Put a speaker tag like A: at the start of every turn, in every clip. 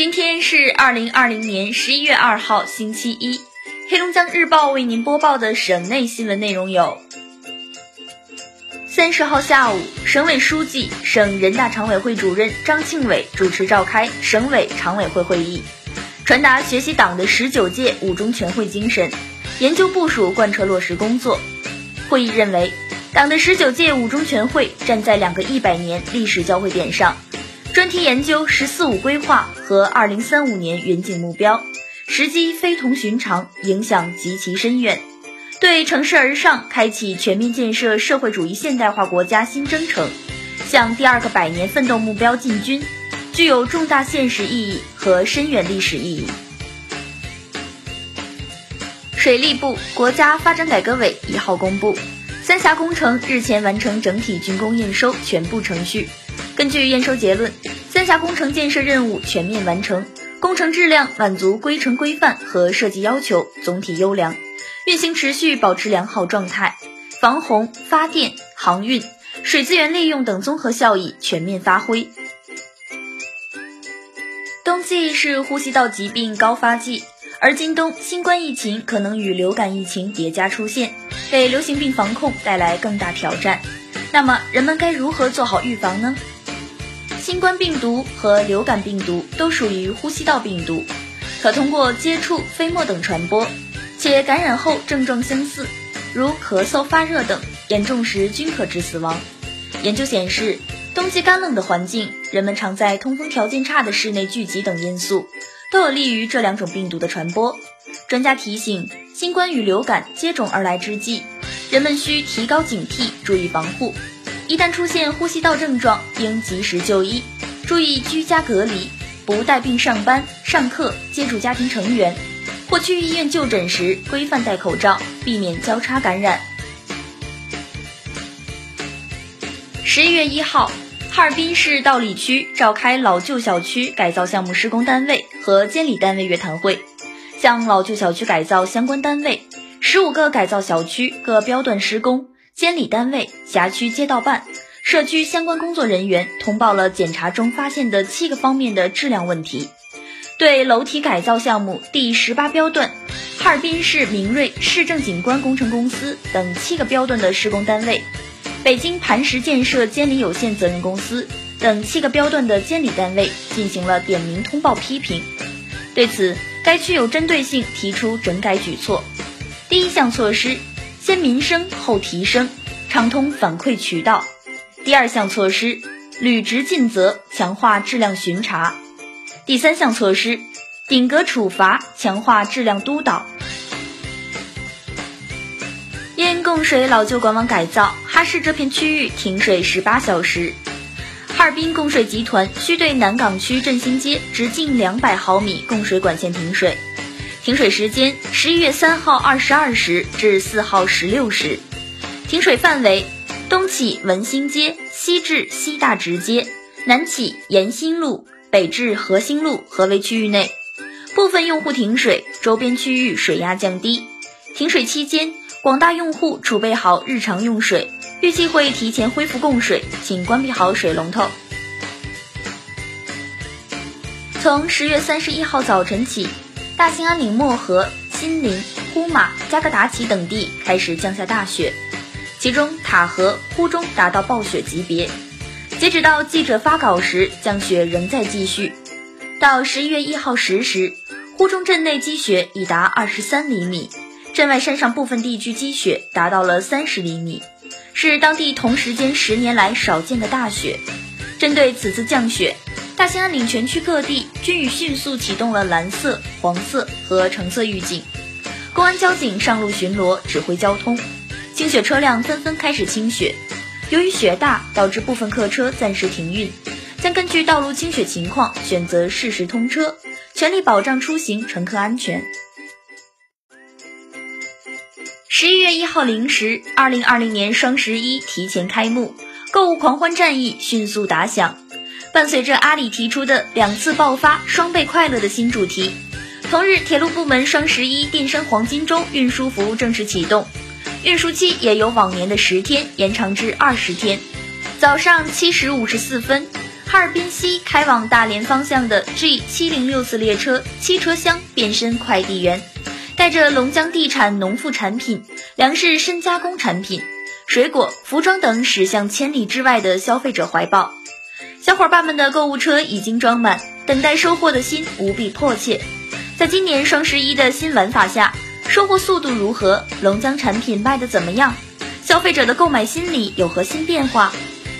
A: 今天是二零二零年十一月二号，星期一。黑龙江日报为您播报的省内新闻内容有：三十号下午，省委书记、省人大常委会主任张庆伟主持召开省委常委会会议，传达学习党的十九届五中全会精神，研究部署贯彻落实工作。会议认为，党的十九届五中全会站在两个一百年历史交汇点上。专题研究“十四五”规划和二零三五年远景目标，时机非同寻常，影响极其深远，对乘势而上、开启全面建设社会主义现代化国家新征程、向第二个百年奋斗目标进军，具有重大现实意义和深远历史意义。水利部、国家发展改革委一号公布，三峡工程日前完成整体竣工验收全部程序。根据验收结论，三峡工程建设任务全面完成，工程质量满足规程规范和设计要求，总体优良，运行持续保持良好状态，防洪、发电、航运、水资源利用等综合效益全面发挥。冬季是呼吸道疾病高发季，而今冬新冠疫情可能与流感疫情叠加出现，给流行病防控带来更大挑战。那么，人们该如何做好预防呢？新冠病毒和流感病毒都属于呼吸道病毒，可通过接触、飞沫等传播，且感染后症状相似，如咳嗽、发热等，严重时均可致死亡。研究显示，冬季干冷的环境、人们常在通风条件差的室内聚集等因素，都有利于这两种病毒的传播。专家提醒，新冠与流感接踵而来之际，人们需提高警惕，注意防护。一旦出现呼吸道症状，应及时就医，注意居家隔离，不带病上班、上课，接触家庭成员，或去医院就诊时规范戴口罩，避免交叉感染。十一月一号，哈尔滨市道里区召开老旧小区改造项目施工单位和监理单位约谈会，向老旧小区改造相关单位十五个改造小区各标段施工。监理单位、辖区街道办、社区相关工作人员通报了检查中发现的七个方面的质量问题。对楼体改造项目第十八标段，哈尔滨市明锐市政景观工程公司等七个标段的施工单位，北京磐石建设监理有限责任公司等七个标段的监理单位进行了点名通报批评。对此，该区有针对性提出整改举措。第一项措施。先民生后提升，畅通反馈渠道。第二项措施，履职尽责，强化质量巡查。第三项措施，顶格处罚，强化质量督导。因供水老旧管网改造，哈市这片区域停水十八小时。哈尔滨供水集团需对南岗区振兴街直径两百毫米供水管线停水。停水时间：十一月三号二十二时至四号十六时。停水范围：东起文兴街，西至西大直街，南起延新路，北至和兴路合围区域内。部分用户停水，周边区域水压降低。停水期间，广大用户储备好日常用水，预计会提前恢复供水，请关闭好水龙头。从十月三十一号早晨起。大兴安岭漠河、新林、呼玛、加格达奇等地开始降下大雪，其中塔河、呼中达到暴雪级别。截止到记者发稿时，降雪仍在继续。到十一月一号十时，呼中镇内积雪已达二十三厘米，镇外山上部分地区积雪达到了三十厘米，是当地同时间十年来少见的大雪。针对此次降雪，大兴安岭全区各地均已迅速启动了蓝色、黄色和橙色预警，公安交警上路巡逻指挥交通，清雪车辆纷纷开始清雪。由于雪大，导致部分客车暂时停运，将根据道路清雪情况选择适时通车，全力保障出行乘客安全。十一月一号零时，二零二零年双十一提前开幕，购物狂欢战役迅速打响。伴随着阿里提出的两次爆发双倍快乐的新主题，同日，铁路部门双十一电商黄金周运输服务正式启动，运输期也由往年的十天延长至二十天。早上七时五十四分，哈尔滨西开往大连方向的 G 七零六次列车七车厢变身快递员，带着龙江地产农副产品、粮食深加工产品、水果、服装等驶向千里之外的消费者怀抱。小伙伴们的购物车已经装满，等待收货的心无比迫切。在今年双十一的新玩法下，收货速度如何？龙江产品卖得怎么样？消费者的购买心理有何新变化？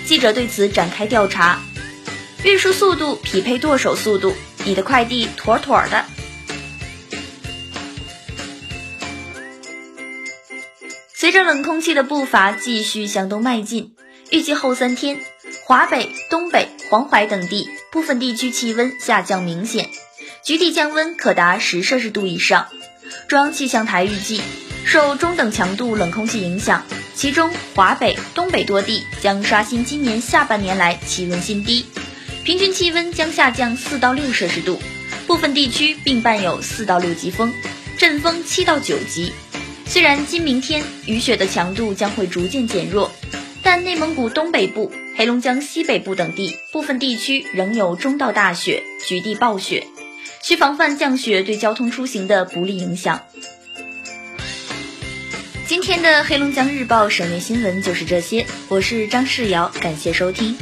A: 记者对此展开调查。运输速度匹配剁手速度，你的快递妥妥的。随着冷空气的步伐继续向东迈进，预计后三天，华北、东北、黄淮等地部分地区气温下降明显，局地降温可达十摄氏度以上。中央气象台预计，受中等强度冷空气影响，其中华北、东北多地将刷新今年下半年来气温新低。平均气温将下降四到六摄氏度，部分地区并伴有四到六级风，阵风七到九级。虽然今明天雨雪的强度将会逐渐减弱，但内蒙古东北部、黑龙江西北部等地部分地区仍有中到大雪，局地暴雪，需防范降雪对交通出行的不利影响。今天的黑龙江日报省内新闻就是这些，我是张世尧，感谢收听。